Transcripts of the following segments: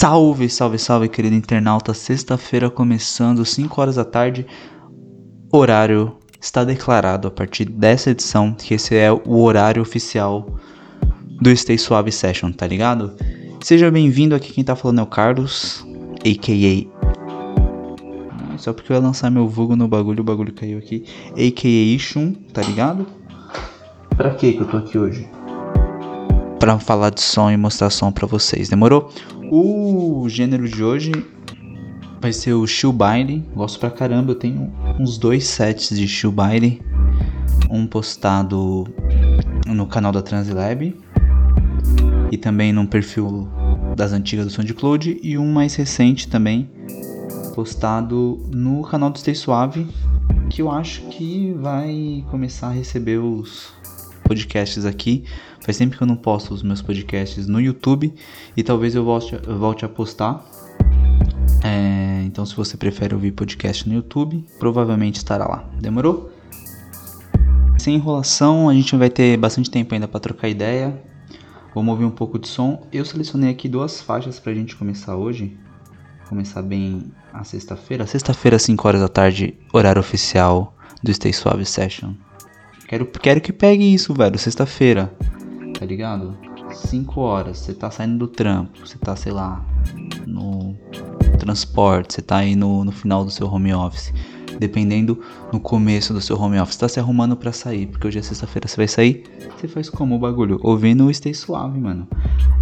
Salve, salve, salve, querido internauta. Sexta-feira começando, 5 horas da tarde. Horário está declarado a partir dessa edição que esse é o horário oficial do Stay Suave Session, tá ligado? Seja bem-vindo aqui, quem tá falando é o Carlos, a.k.a. Só porque eu ia lançar meu vulgo no bagulho, o bagulho caiu aqui. A.k.a. Shun, tá ligado? Pra que que eu tô aqui hoje? Pra falar de som e mostrar som pra vocês, demorou? O gênero de hoje vai ser o Shoebaile. Gosto pra caramba, eu tenho uns dois sets de Shoebaile. Um postado no canal da Translab e também num perfil das antigas do SoundCloud e um mais recente também postado no canal do Stay Suave que eu acho que vai começar a receber os podcasts aqui. Faz tempo que eu não posto os meus podcasts no YouTube e talvez eu volte, eu volte a postar. É, então, se você prefere ouvir podcast no YouTube, provavelmente estará lá. Demorou? Sem enrolação, a gente vai ter bastante tempo ainda para trocar ideia. Vamos ouvir um pouco de som. Eu selecionei aqui duas faixas para a gente começar hoje. Começar bem a sexta-feira. Sexta-feira, 5 horas da tarde, horário oficial do Stay Suave Session. Quero, quero que pegue isso, velho. Sexta-feira. Tá ligado? 5 horas. Você tá saindo do trampo. Você tá, sei lá, no transporte. Você tá aí no, no final do seu home office. Dependendo no começo do seu home office. Tá se arrumando para sair. Porque hoje é sexta-feira. Você vai sair. Você faz como o bagulho? Ouvindo o Stay Suave, mano.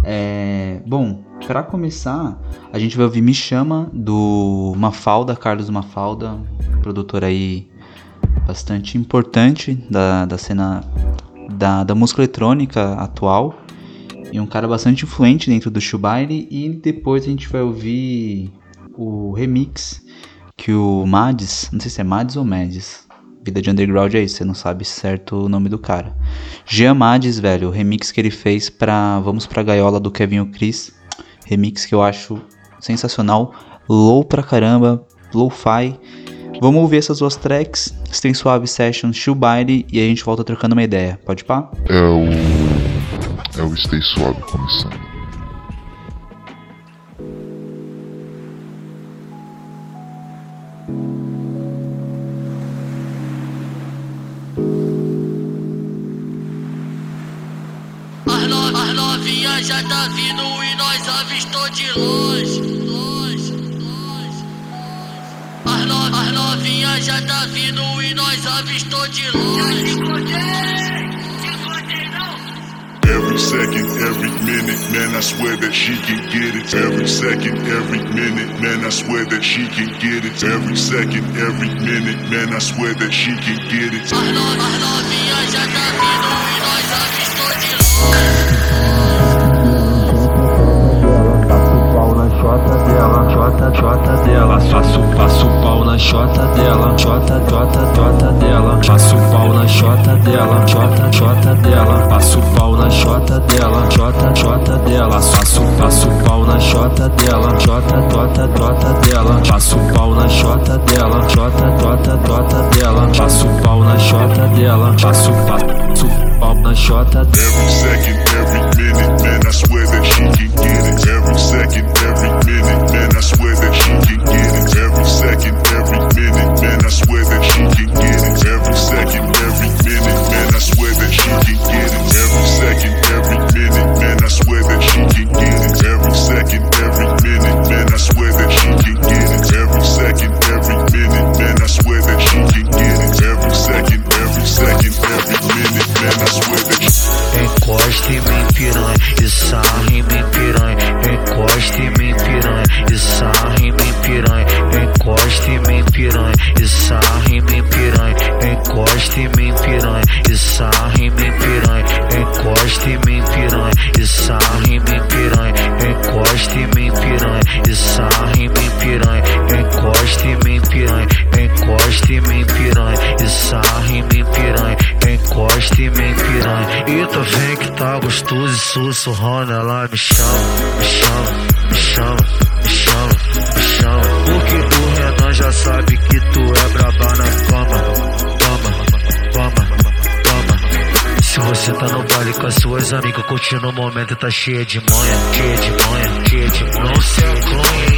É. Bom, para começar, a gente vai ouvir Me Chama do Mafalda, Carlos Mafalda. Produtor aí bastante importante da, da cena da, da música eletrônica atual e um cara bastante influente dentro do Shubairi e depois a gente vai ouvir o remix que o Mads, não sei se é Mads ou Mads, vida de underground é isso, você não sabe certo o nome do cara. Jean Mads, velho, o remix que ele fez pra Vamos Pra Gaiola do Kevin o Chris, remix que eu acho sensacional, low pra caramba, low-fi, Vamos ouvir essas duas tracks, Stay Suave Session, Shoebaile e a gente volta trocando uma ideia. Pode pá? É o. É o Stay Suave começando. Novinhas já tá vindo e nós avistou de longe. Every second, every minute, man, I swear that she can get it. Every second, every minute, man, I swear that she can get it. Every second, every minute, man, I swear that she can get it. As novinhas já tá vindo e nós avistou de longe. Chota chota, dela. Faço, passo pau na chota dela, chota, chota, chota dela. Passo pau na chota dela, chota, chota dela. Passo pau na chota dela, chota, chota dela. Faço, passo pau na chota dela, chota, chota, chota dela. Passo e sarra em mim, piranha. Encosta em mim, piranha, e sarra em mim, piranha. Encosta em mim, piranha, e sarra em mim, piranha. Encosta em mim, piranha, e sarra em mim, piranha. Encosta em mim, piranha, e sarra em mim, piranha. Encosta em mim, piranha. Encosta em mim, piranha, e sarra em mim, piranha. Encosta em mim, piranha. E tu vem que tá gostoso e sussurrando, ela me me chama, me chama, me chama, com as suas amigas, curtindo o momento, tá cheia de manha, cheia de manha, cheia de manha. Não se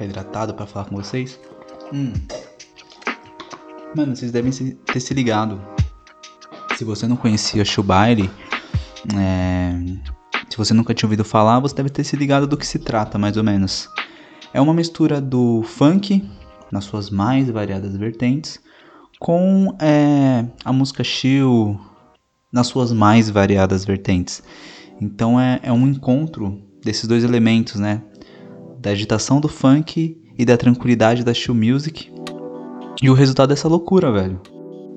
Ficar hidratado pra falar com vocês. Hum. Mano, vocês devem ter se ligado. Se você não conhecia Shubairi, é... se você nunca tinha ouvido falar, você deve ter se ligado do que se trata, mais ou menos. É uma mistura do funk, nas suas mais variadas vertentes, com é, a música chill, nas suas mais variadas vertentes. Então é, é um encontro desses dois elementos, né? Da agitação do funk e da tranquilidade da chill music. E o resultado é essa loucura, velho.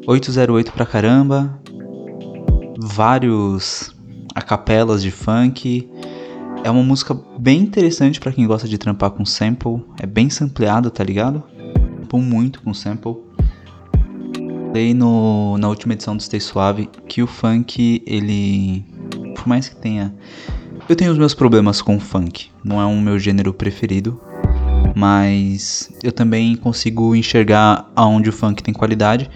808 pra caramba. Vários acapelas de funk. É uma música bem interessante pra quem gosta de trampar com sample. É bem sampleado, tá ligado? Trampou muito com sample. Falei no, na última edição do Stay Suave que o funk, ele. Por mais que tenha. Eu tenho os meus problemas com o funk. Não é um meu gênero preferido. Mas eu também consigo enxergar aonde o funk tem qualidade.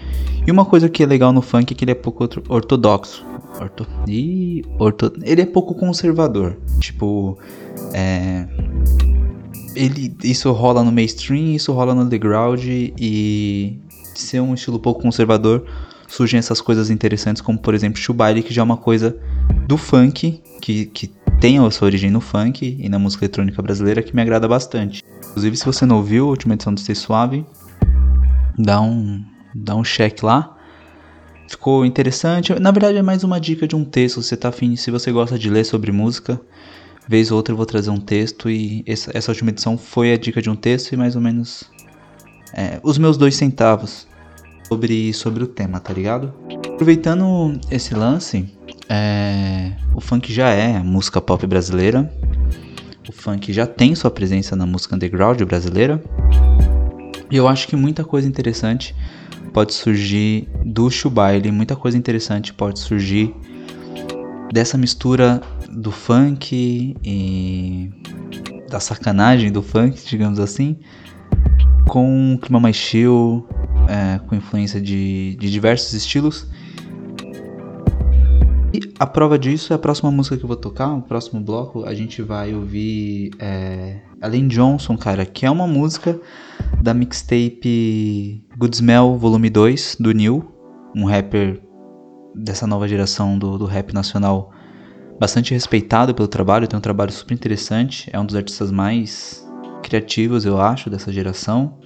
E uma coisa que é legal no funk é que ele é pouco orto- ortodoxo. Orto... Ih, orto... Ele é pouco conservador. Tipo. É. Ele, isso rola no mainstream, isso rola no underground e de ser um estilo pouco conservador, surgem essas coisas interessantes, como por exemplo Chubaile, que já é uma coisa do funk, que, que tem a sua origem no funk e na música eletrônica brasileira, que me agrada bastante. Inclusive, se você não ouviu a última edição do Stay Suave, dá um, dá um check lá. Ficou interessante. Na verdade, é mais uma dica de um texto. Você tá afim, se você gosta de ler sobre música, vez ou outra eu vou trazer um texto. E essa, essa última edição foi a dica de um texto e mais ou menos é, os meus dois centavos sobre, sobre o tema, tá ligado? Aproveitando esse lance, é, o funk já é música pop brasileira. O funk já tem sua presença na música underground brasileira. E eu acho que muita coisa interessante pode surgir do Chubaile, muita coisa interessante pode surgir dessa mistura do funk e da sacanagem do funk, digamos assim, com um clima mais chill, é, com influência de, de diversos estilos. E a prova disso é a próxima música que eu vou tocar, o próximo bloco, a gente vai ouvir é, Johnson, cara, que é uma música da mixtape Good Smell Volume 2, do Neil, um rapper dessa nova geração do, do rap nacional, bastante respeitado pelo trabalho, tem um trabalho super interessante, é um dos artistas mais criativos, eu acho, dessa geração.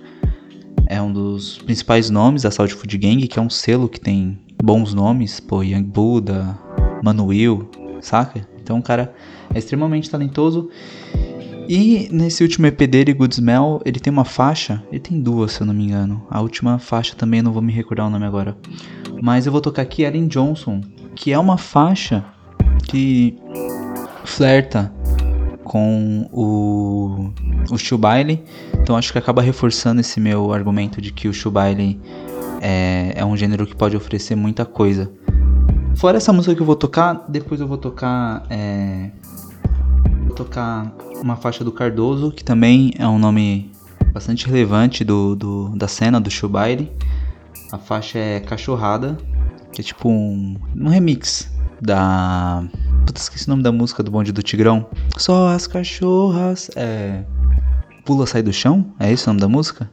É um dos principais nomes da Saúde Food Gang, que é um selo que tem bons nomes, pô, Young Buddha, Manuel, saca? Então o cara é extremamente talentoso. E nesse último EP dele, Good Smell, ele tem uma faixa, ele tem duas, se eu não me engano. A última faixa também não vou me recordar o nome agora. Mas eu vou tocar aqui Ellen Johnson, que é uma faixa que flerta com o, o. Então acho que acaba reforçando esse meu argumento de que o Shubaile é, é um gênero que pode oferecer muita coisa. Fora essa música que eu vou tocar, depois eu vou tocar. É, vou tocar uma faixa do Cardoso, que também é um nome bastante relevante do, do da cena do Shubaile. A faixa é Cachorrada. Que é tipo um, um remix da. Puta, esqueci o nome da música do bonde do Tigrão. Só as cachorras. É. Pula, sai do chão? É esse o nome da música?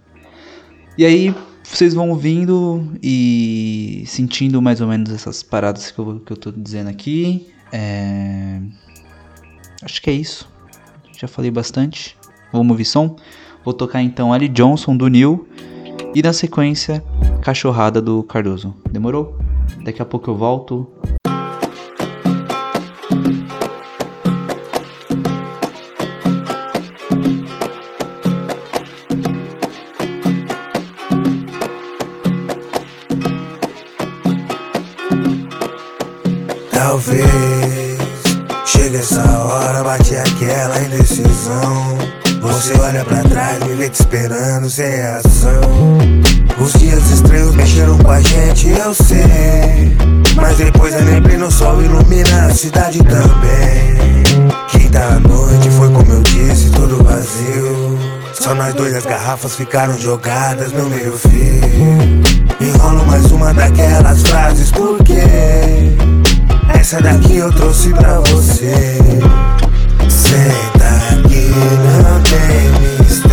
E aí, vocês vão ouvindo e sentindo mais ou menos essas paradas que eu, que eu tô dizendo aqui. É... Acho que é isso. Já falei bastante. Vamos ouvir som? Vou tocar então Ali Johnson do Neil e na sequência Cachorrada do Cardoso. Demorou? Daqui a pouco eu volto. Talvez chegue essa hora, bate aquela indecisão. Você olha pra trás, me vê te esperando sem reação. Os dias estranhos mexeram com a gente, eu sei. Mas depois a neblina, o sol ilumina a cidade também. Quinta à noite foi como eu disse, tudo vazio. Só nós dois, as garrafas ficaram jogadas no meio fio. Enrolo mais uma daquelas frases, por quê? Essa daqui eu trouxe pra você. Senta aqui, não tem mistério.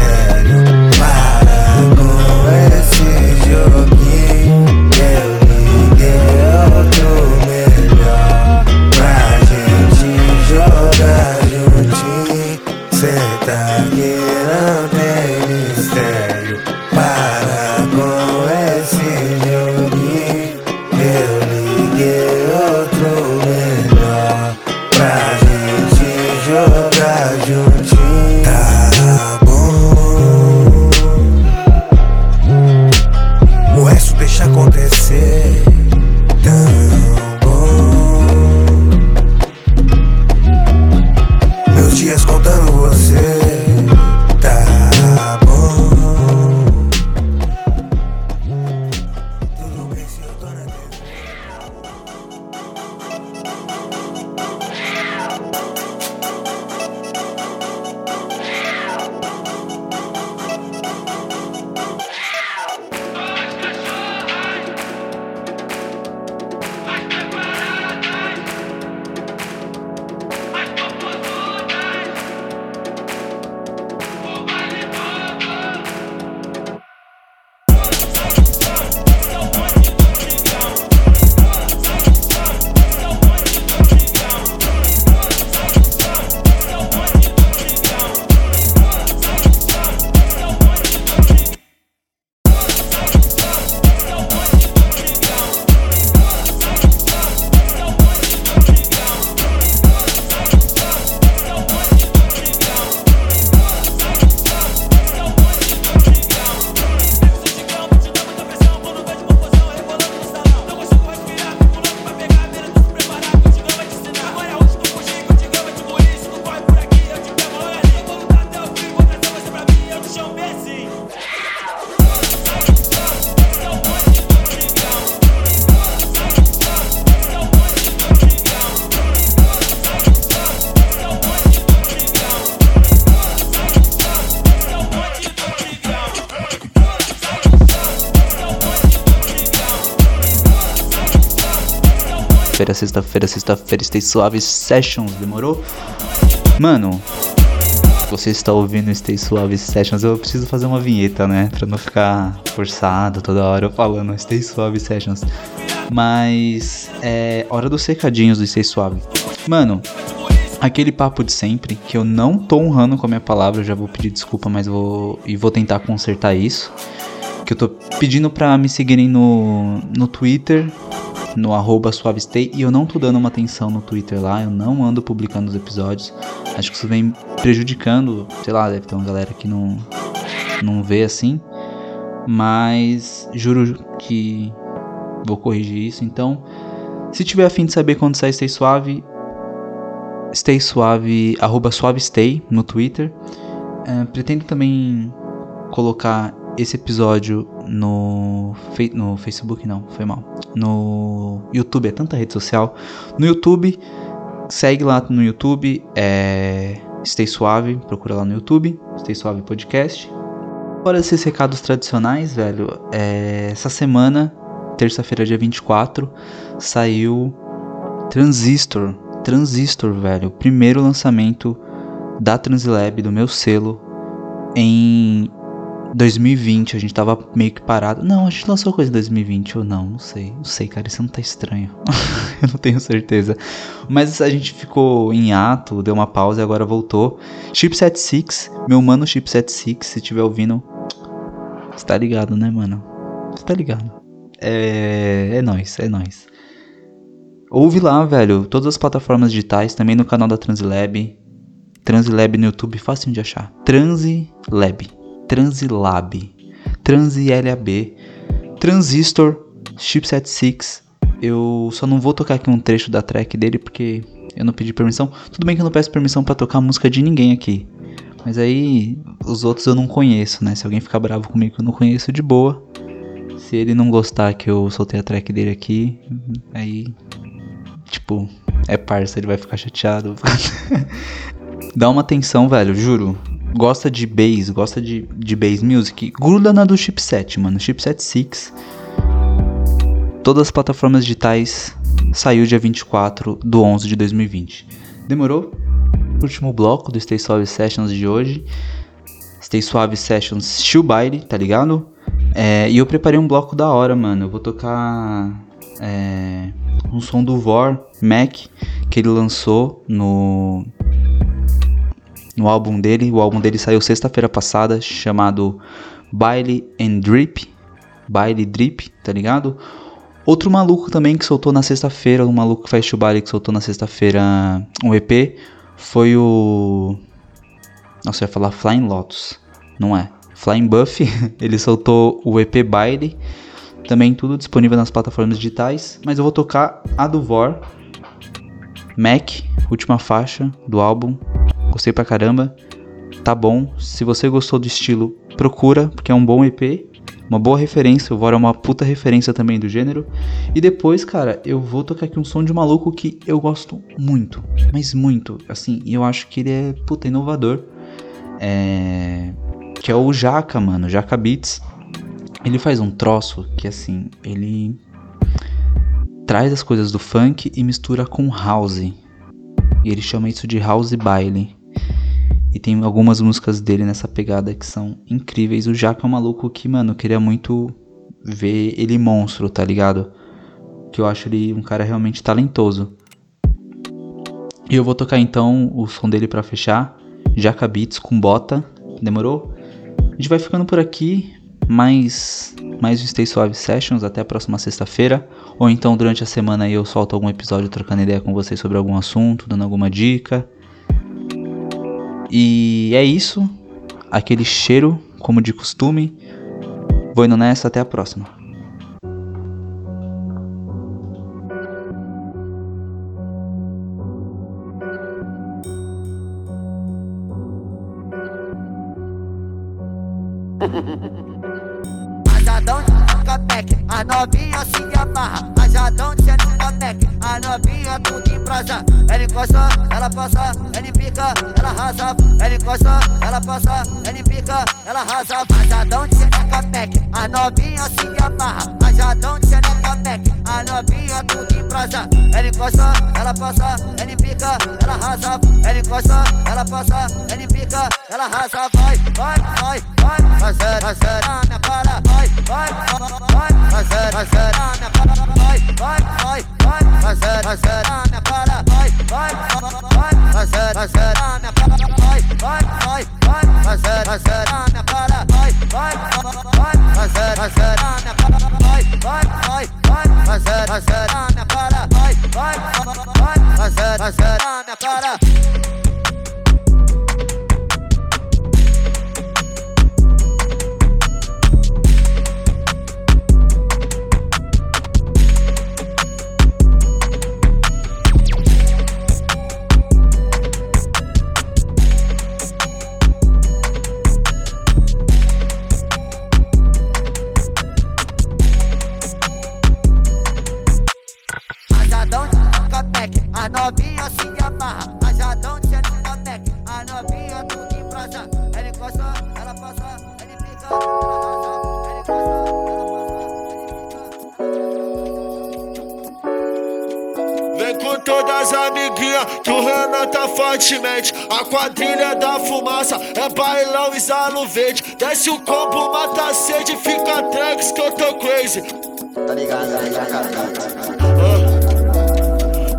Sexta-feira, sexta-feira, sexta-feira, Stay Suave Sessions, demorou? Mano, você está ouvindo Stay Suave Sessions, eu preciso fazer uma vinheta, né? Pra não ficar forçado toda hora falando Stay Suave Sessions. Mas é hora dos secadinhos do Stay Suave. Mano, aquele papo de sempre, que eu não tô honrando com a minha palavra, já vou pedir desculpa, mas vou. E vou tentar consertar isso. Que eu tô pedindo pra me seguirem no, no Twitter, no arroba suavestay, e eu não tô dando uma atenção no Twitter lá, eu não ando publicando os episódios. Acho que isso vem prejudicando, sei lá, deve ter uma galera que não, não vê assim. Mas juro que vou corrigir isso. Então, se tiver afim de saber quando sai Stay Suave, Stay Suave, arroba suavestay no Twitter. É, pretendo também colocar esse episódio no, no Facebook, não, foi mal. No YouTube, é tanta rede social. No YouTube, segue lá no YouTube, é Stay Suave, procura lá no YouTube, Stay Suave Podcast. Fora esses recados tradicionais, velho, é, essa semana terça-feira, dia 24, saiu Transistor. Transistor, velho. Primeiro lançamento da Translab, do meu selo, em 2020. A gente tava meio que parado. Não, a gente lançou coisa em 2020 ou não, não sei. Não sei, cara, isso não tá estranho. Eu não tenho certeza. Mas a gente ficou em ato, deu uma pausa e agora voltou. Chipset 6, meu mano Chipset 6, se tiver ouvindo, você tá ligado, né, mano? Você tá ligado. É, é nóis, é nóis. Ouve lá, velho, todas as plataformas digitais, também no canal da Translab. Translab no YouTube, fácil de achar. Translab. Translab. Translab. Transistor. Chipset 6. Eu só não vou tocar aqui um trecho da track dele porque eu não pedi permissão. Tudo bem que eu não peço permissão para tocar música de ninguém aqui. Mas aí os outros eu não conheço, né? Se alguém ficar bravo comigo que eu não conheço, de boa. Se ele não gostar que eu soltei a track dele aqui, aí. Tipo, é parça, ele vai ficar chateado. Dá uma atenção, velho, juro. Gosta de bass, gosta de, de bass music, gruda na do chipset, mano. Chipset 6. Todas as plataformas digitais saiu dia 24 do 11 de 2020. Demorou? Último bloco do Stay Suave Sessions de hoje. Stay Suave Sessions Chill Baile, tá ligado? É, e eu preparei um bloco da hora, mano. Eu vou tocar é, um som do Vor Mac que ele lançou no no álbum dele. O álbum dele saiu sexta-feira passada, chamado Baile and Drip. Baile Drip, tá ligado? Outro maluco também que soltou na sexta-feira, um maluco que faz chubale que soltou na sexta-feira um EP, foi o. Nossa, eu ia falar Flying Lotus. Não é. Flying Buff, ele soltou o EP Baile. Também tudo disponível nas plataformas digitais. Mas eu vou tocar a do Vor. Mac, última faixa do álbum. Gostei pra caramba. Tá bom. Se você gostou do estilo, procura, porque é um bom EP. Uma boa referência, o Vor é uma puta referência também do gênero. E depois, cara, eu vou tocar aqui um som de maluco que eu gosto muito, mas muito, assim, e eu acho que ele é puta inovador. É... Que é o Jaca, mano, Jaca Beats. Ele faz um troço que, assim, ele traz as coisas do funk e mistura com house. E ele chama isso de house baile. E tem algumas músicas dele nessa pegada que são incríveis. O Jaca é um maluco que, mano, queria muito ver ele monstro, tá ligado? Que eu acho ele um cara realmente talentoso. E eu vou tocar então o som dele para fechar. Jaca Beats com bota. Demorou? A gente vai ficando por aqui. Mais, mais Stay Suave Sessions até a próxima sexta-feira. Ou então durante a semana eu solto algum episódio trocando ideia com vocês sobre algum assunto, dando alguma dica. E é isso. Aquele cheiro, como de costume. Vou indo nessa, até a próxima. Encosta, ela passa, ela pica, ela arrasa. Ela encosta, ela passa, ela pica, ela arrasa. Rajadão de capec, a novinha se amarra. Rajadão de capec, a novinha tudo em brasa. Ela encosta, ela passa, ela pica, ela arrasa. Ela encosta, ela passa, ela pica, ela arrasa. Vai, vai, vai, vai, fazer, fazer, na minha cara. Vai, vai, vai, fazer, fazer, na minha cara. Vai, vai, vai, vai, fazer, fazer, na minha cara. Vai, vai, vai, fazer, fazer, na minha cara. Vai, vai, vai, vai, fazer, fazer, na minha cara. Vai, vai, vai, fazer, fazer, na minha cara. Vai, vai, vai, vai, fazer, fazer, na minha cara. Vai, vai, vai, fazer, fazer, na minha cara. Com todas as amiguinhas que o Renan tá fortemente. A quadrilha da fumaça é bailão e salo verde. Desce o combo, mata a sede, fica tracks que eu tô crazy. Tá ligado, tá ligado,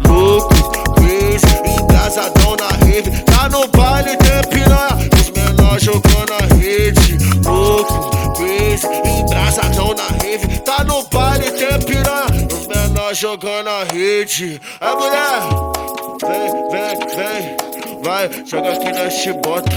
Louco, crazy, embrasadão na rave. Tá no baile, tem piranha, os menores jogando a rede. Louco, crazy, embrasadão na rave. Tá no baile, tem piranha, jogando a rede. É mulher, vem, vem, vem. Vai, joga aqui na chibota.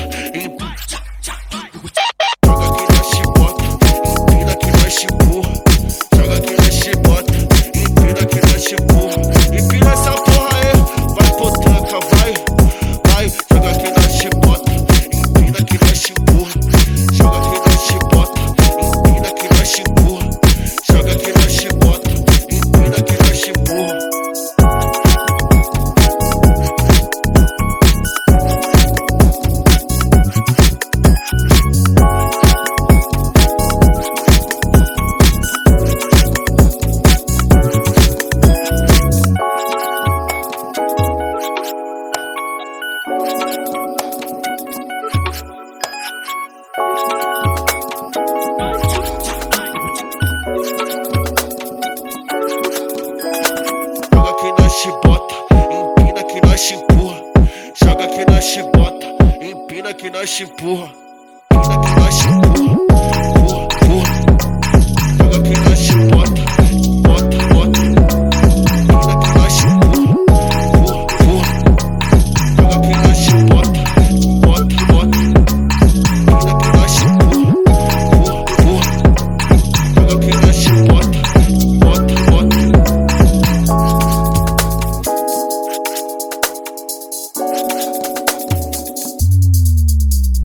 Nós te empurra.